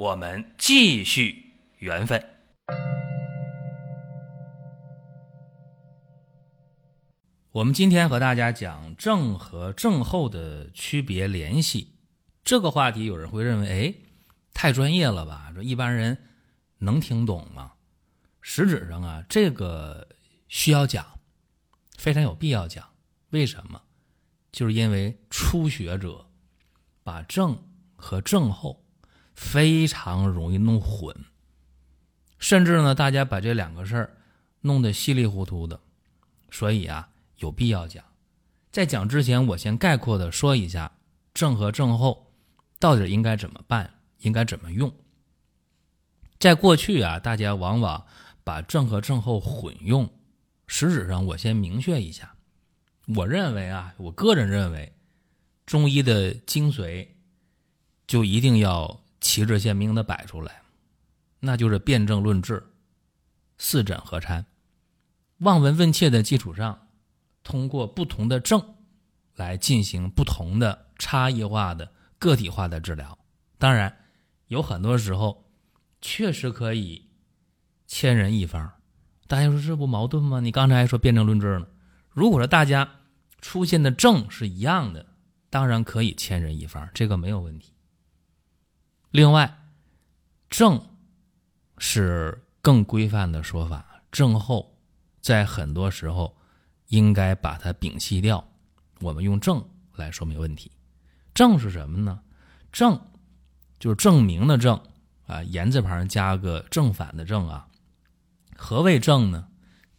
我们继续缘分。我们今天和大家讲正和正后的区别联系这个话题，有人会认为，哎，太专业了吧？这一般人能听懂吗？实质上啊，这个需要讲，非常有必要讲。为什么？就是因为初学者把正和正后。非常容易弄混，甚至呢，大家把这两个事儿弄得稀里糊涂的，所以啊，有必要讲。在讲之前，我先概括的说一下症和症候到底应该怎么办，应该怎么用。在过去啊，大家往往把症和症候混用，实质上我先明确一下，我认为啊，我个人认为，中医的精髓就一定要。旗帜鲜明的摆出来，那就是辨证论治、四诊合参、望闻问切的基础上，通过不同的症来进行不同的差异化的个体化的治疗。当然，有很多时候确实可以千人一方。大家说这不矛盾吗？你刚才还说辨证论治呢。如果说大家出现的症是一样的，当然可以千人一方，这个没有问题。另外，症是更规范的说法，症候在很多时候应该把它摒弃掉。我们用症来说明问题。症是什么呢？症就是证明的证啊，言字旁加个正反的正啊。何谓症呢？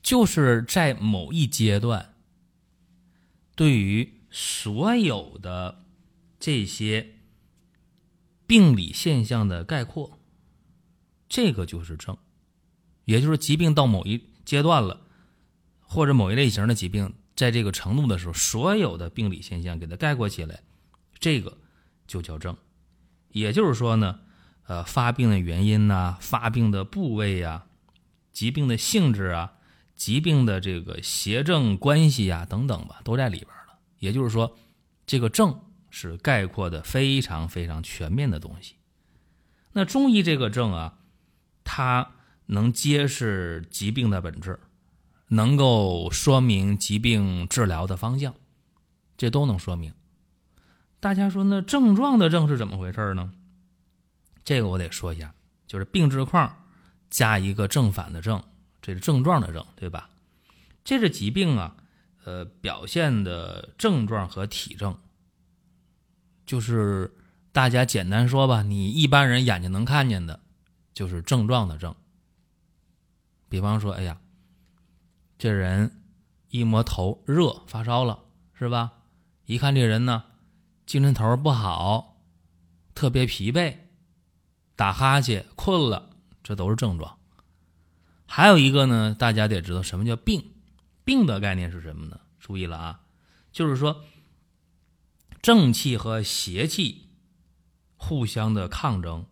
就是在某一阶段，对于所有的这些。病理现象的概括，这个就是症，也就是疾病到某一阶段了，或者某一类型的疾病在这个程度的时候，所有的病理现象给它概括起来，这个就叫症。也就是说呢，呃，发病的原因呐，发病的部位呀，疾病的性质啊，疾病的这个邪正关系呀等等吧，都在里边了。也就是说，这个症。是概括的非常非常全面的东西。那中医这个症啊，它能揭示疾病的本质，能够说明疾病治疗的方向，这都能说明。大家说那症状的症是怎么回事呢？这个我得说一下，就是病字框加一个正反的正，这是症状的症，对吧？这是疾病啊，呃，表现的症状和体征。就是大家简单说吧，你一般人眼睛能看见的，就是症状的症。比方说，哎呀，这人一摸头热发烧了，是吧？一看这人呢，精神头不好，特别疲惫，打哈欠、困了，这都是症状。还有一个呢，大家得知道什么叫病，病的概念是什么呢？注意了啊，就是说。正气和邪气互相的抗争，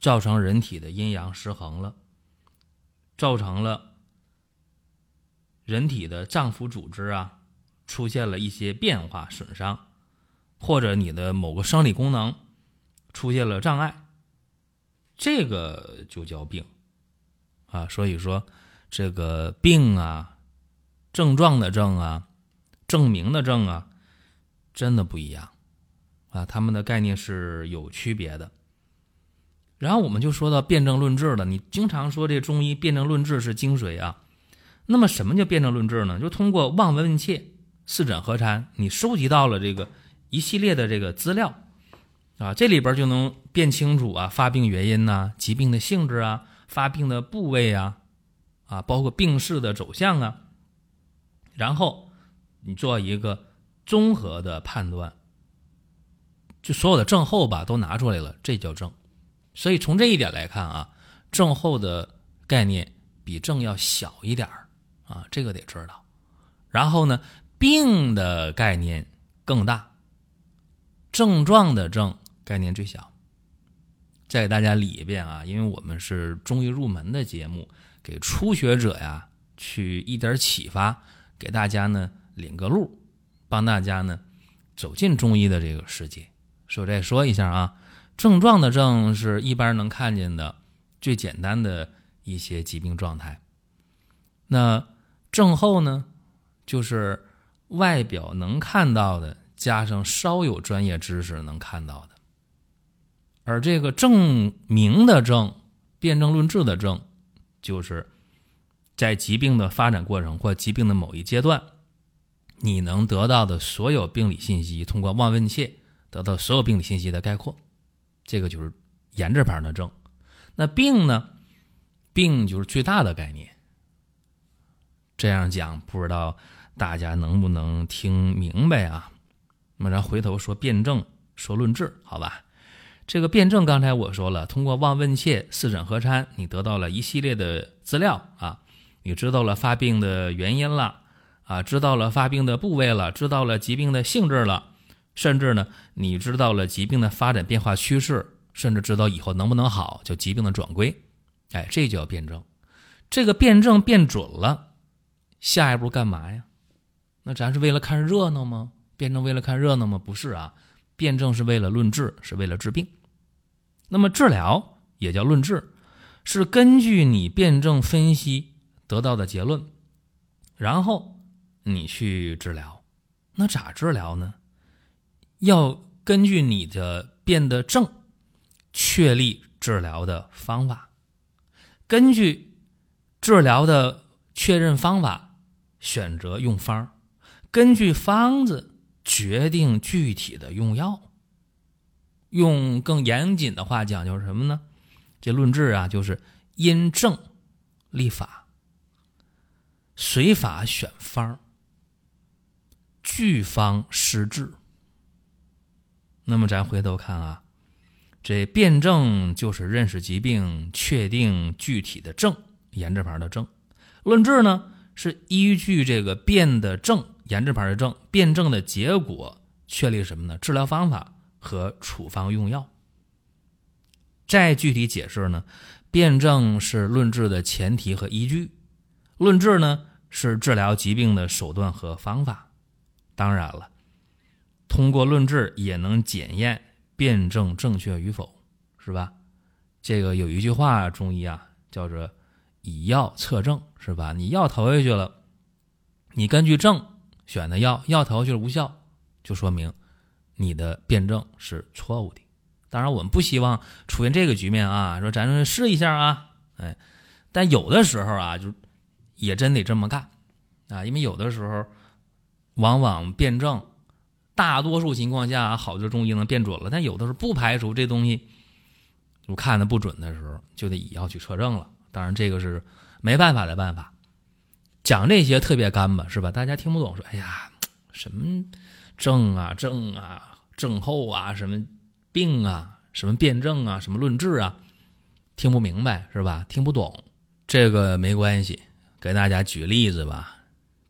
造成人体的阴阳失衡了，造成了人体的脏腑组织啊出现了一些变化损伤，或者你的某个生理功能出现了障碍，这个就叫病啊。所以说，这个病啊，症状的症啊，证明的证啊。真的不一样，啊，他们的概念是有区别的。然后我们就说到辨证论治了。你经常说这中医辨证论治是精髓啊，那么什么叫辨证论治呢？就通过望闻问切、四诊合参，你收集到了这个一系列的这个资料，啊，这里边就能辨清楚啊发病原因呐、疾病的性质啊、发病的部位啊，啊，包括病势的走向啊，然后你做一个。综合的判断，就所有的症候吧都拿出来了，这叫症。所以从这一点来看啊，症候的概念比症要小一点儿啊，这个得知道。然后呢，病的概念更大，症状的症概念最小。再给大家理一遍啊，因为我们是中医入门的节目，给初学者呀去一点启发，给大家呢领个路，帮大家呢走进中医的这个世界。所以再说一下啊，症状的症是一般能看见的最简单的一些疾病状态。那症候呢，就是外表能看到的，加上稍有专业知识能看到的。而这个证明的证、辨证论治的证，就是在疾病的发展过程或疾病的某一阶段，你能得到的所有病理信息，通过望问切得到所有病理信息的概括，这个就是言字旁的证。那病呢？病就是最大的概念。这样讲，不知道大家能不能听明白啊？那么咱回头说辩证，说论治，好吧？这个辩证，刚才我说了，通过望问切、四诊合参，你得到了一系列的资料啊，你知道了发病的原因了啊，知道了发病的部位了，知道了疾病的性质了，甚至呢，你知道了疾病的发展变化趋势，甚至知道以后能不能好，叫疾病的转归，哎，这叫辩证。这个辩证辩准了，下一步干嘛呀？那咱是为了看热闹吗？辩证为了看热闹吗？不是啊，辩证是为了论治，是为了治病。那么治疗也叫论治，是根据你辩证分析得到的结论，然后你去治疗。那咋治疗呢？要根据你的变得正，确立治疗的方法，根据治疗的确认方法选择用方，根据方子决定具体的用药。用更严谨的话讲，就是什么呢？这论治啊，就是因症立法，随法选方，据方施治。那么咱回头看啊，这辩证就是认识疾病、确定具体的症，言字旁的症；论治呢，是依据这个辩的症，言字旁的症，辩证的结果，确立什么呢？治疗方法。和处方用药。再具体解释呢，辩证是论治的前提和依据，论治呢是治疗疾病的手段和方法。当然了，通过论治也能检验辩证正确与否，是吧？这个有一句话，中医啊叫做以药测证，是吧？你药投下去了，你根据症选的药，药投下去无效，就说明。你的辩证是错误的，当然我们不希望出现这个局面啊。说咱试一下啊，哎，但有的时候啊，就也真得这么干啊，因为有的时候往往辩证，大多数情况下好的中医能辩准了，但有的时候不排除这东西我看的不准的时候，就得以药去测证了。当然这个是没办法的办法，讲这些特别干巴是吧？大家听不懂，说哎呀，什么症啊症啊。症候啊，什么病啊，什么辩证啊，什么论治啊，听不明白是吧？听不懂，这个没关系，给大家举例子吧。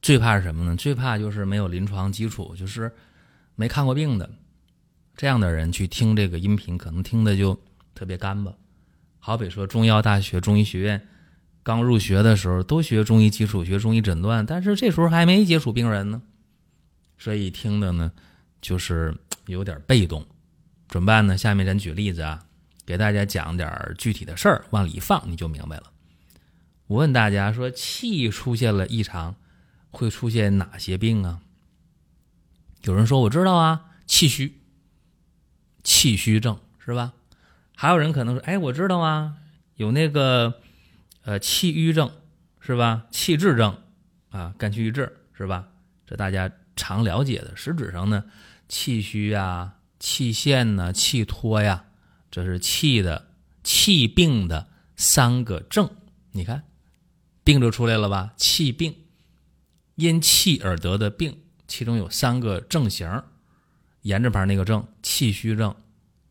最怕是什么呢？最怕就是没有临床基础，就是没看过病的这样的人去听这个音频，可能听的就特别干巴。好比说，中医药大学中医学院刚入学的时候，都学中医基础，学中医诊断，但是这时候还没接触病人呢，所以听的呢就是。有点被动，怎么办呢？下面咱举例子啊，给大家讲点具体的事儿，往里一放你就明白了。我问大家说，气出现了异常，会出现哪些病啊？有人说我知道啊，气虚，气虚症是吧？还有人可能说，哎，我知道啊，有那个呃气郁症是吧？气滞症啊，肝气郁滞是吧？这大家常了解的，实质上呢。气虚啊，气陷呐，气脱呀，这是气的气病的三个症。你看，病就出来了吧？气病，因气而得的病，其中有三个症型，言字旁那个症：气虚症、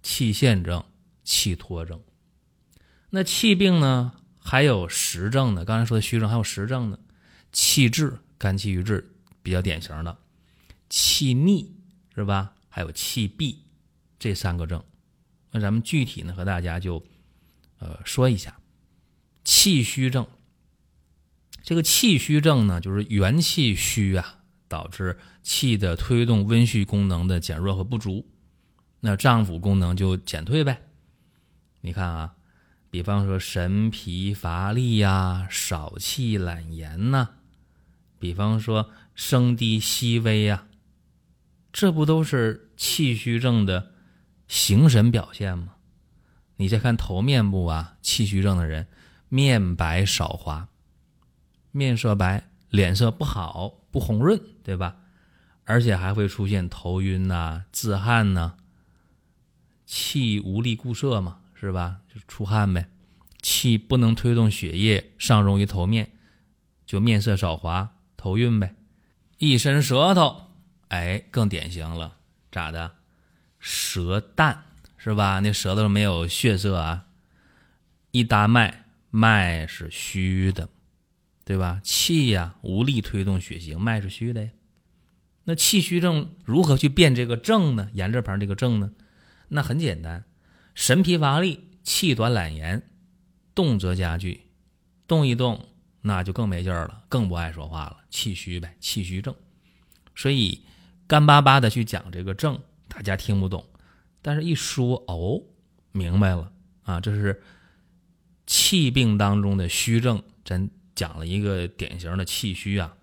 气陷症、气脱症。那气病呢，还有实症呢。刚才说的虚症还有实症呢，气滞、肝气郁滞比较典型的，气逆是吧？还有气闭这三个症。那咱们具体呢和大家就呃说一下气虚症。这个气虚症呢，就是元气虚啊，导致气的推动温煦功能的减弱和不足，那脏腑功能就减退呗。你看啊，比方说神疲乏力呀、少气懒言呐，比方说声低息微呀，这不都是气虚症的形神表现吗？你再看头面部啊，气虚症的人面白少华。面色白，脸色不好，不红润，对吧？而且还会出现头晕呐、自汗呐、气无力固摄嘛，是吧？就出汗呗，气不能推动血液上溶于头面，就面色少华、头晕呗。一伸舌头，哎，更典型了，咋的？舌淡是吧？那舌头没有血色啊。一搭脉，脉是虚的。对吧？气呀，无力推动血行，脉是虚的。那气虚症如何去辨这个症呢？言字旁这个症呢？那很简单，神疲乏力，气短懒言，动则加剧，动一动那就更没劲儿了，更不爱说话了，气虚呗，气虚症。所以干巴巴的去讲这个症，大家听不懂，但是一说哦，明白了啊，这是气病当中的虚症，真。讲了一个典型的气虚啊，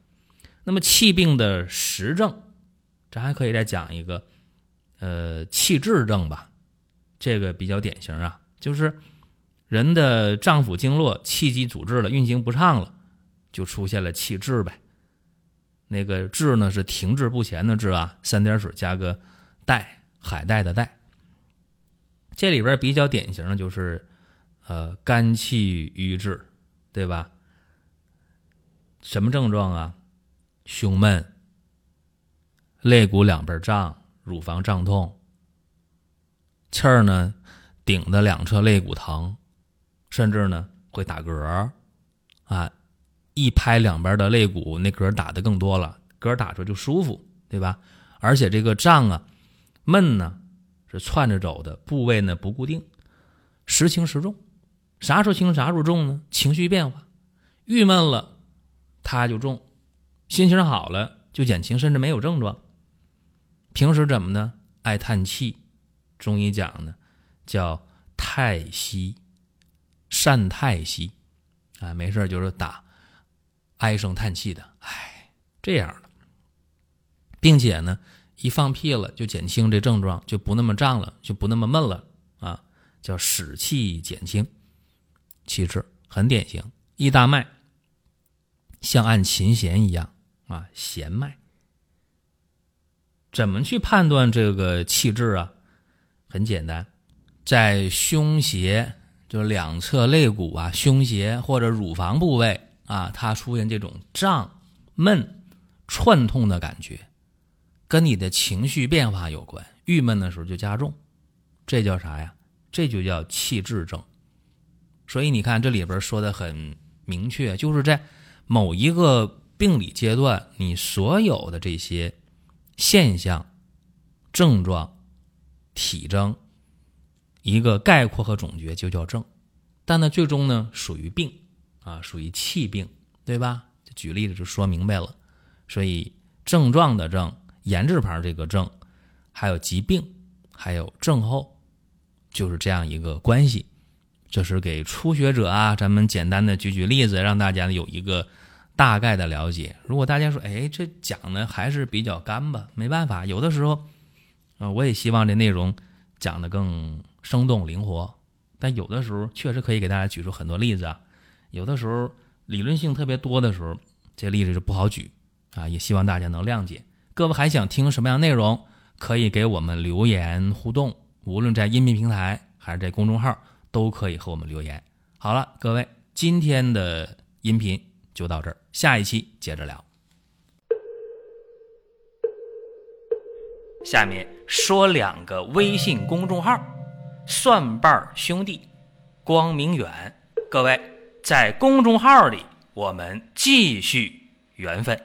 那么气病的实症，咱还可以再讲一个，呃，气滞症吧，这个比较典型啊，就是人的脏腑经络气机阻滞了，运行不畅了，就出现了气滞呗。那个滞呢是停滞不前的滞啊，三点水加个带，海带的带。这里边比较典型的就是，呃，肝气郁滞，对吧？什么症状啊？胸闷、肋骨两边胀、乳房胀痛、气儿呢顶的两侧肋骨疼，甚至呢会打嗝啊！一拍两边的肋骨，那嗝打的更多了，嗝打出就舒服，对吧？而且这个胀啊、闷呢是窜着走的，部位呢不固定，时轻时重。啥时候轻，啥时候重呢？情绪变化，郁闷了。他就重，心情好了就减轻，甚至没有症状。平时怎么呢？爱叹气，中医讲呢，叫太息，善太息，啊，没事就是打唉声叹气的，唉，这样的，并且呢，一放屁了就减轻这症状，就不那么胀了，就不那么闷了啊，叫使气减轻，气滞很典型，一大脉。像按琴弦一样啊，弦脉。怎么去判断这个气滞啊？很简单，在胸胁，就两侧肋骨啊，胸胁或者乳房部位啊，它出现这种胀、闷、串痛的感觉，跟你的情绪变化有关。郁闷的时候就加重，这叫啥呀？这就叫气滞症。所以你看这里边说的很明确，就是在。某一个病理阶段，你所有的这些现象、症状、体征，一个概括和总结就叫症，但呢，最终呢属于病啊，属于气病，对吧？举例子就说明白了。所以症状的症，言字旁这个症，还有疾病，还有症候，就是这样一个关系。这是给初学者啊，咱们简单的举举例子，让大家有一个大概的了解。如果大家说，哎，这讲的还是比较干吧？没办法，有的时候，啊，我也希望这内容讲的更生动灵活。但有的时候确实可以给大家举出很多例子啊。有的时候理论性特别多的时候，这例子就不好举啊。也希望大家能谅解。各位还想听什么样内容？可以给我们留言互动，无论在音频平台还是在公众号。都可以和我们留言。好了，各位，今天的音频就到这儿，下一期接着聊。下面说两个微信公众号：蒜瓣兄弟。光明远。各位在公众号里，我们继续缘分。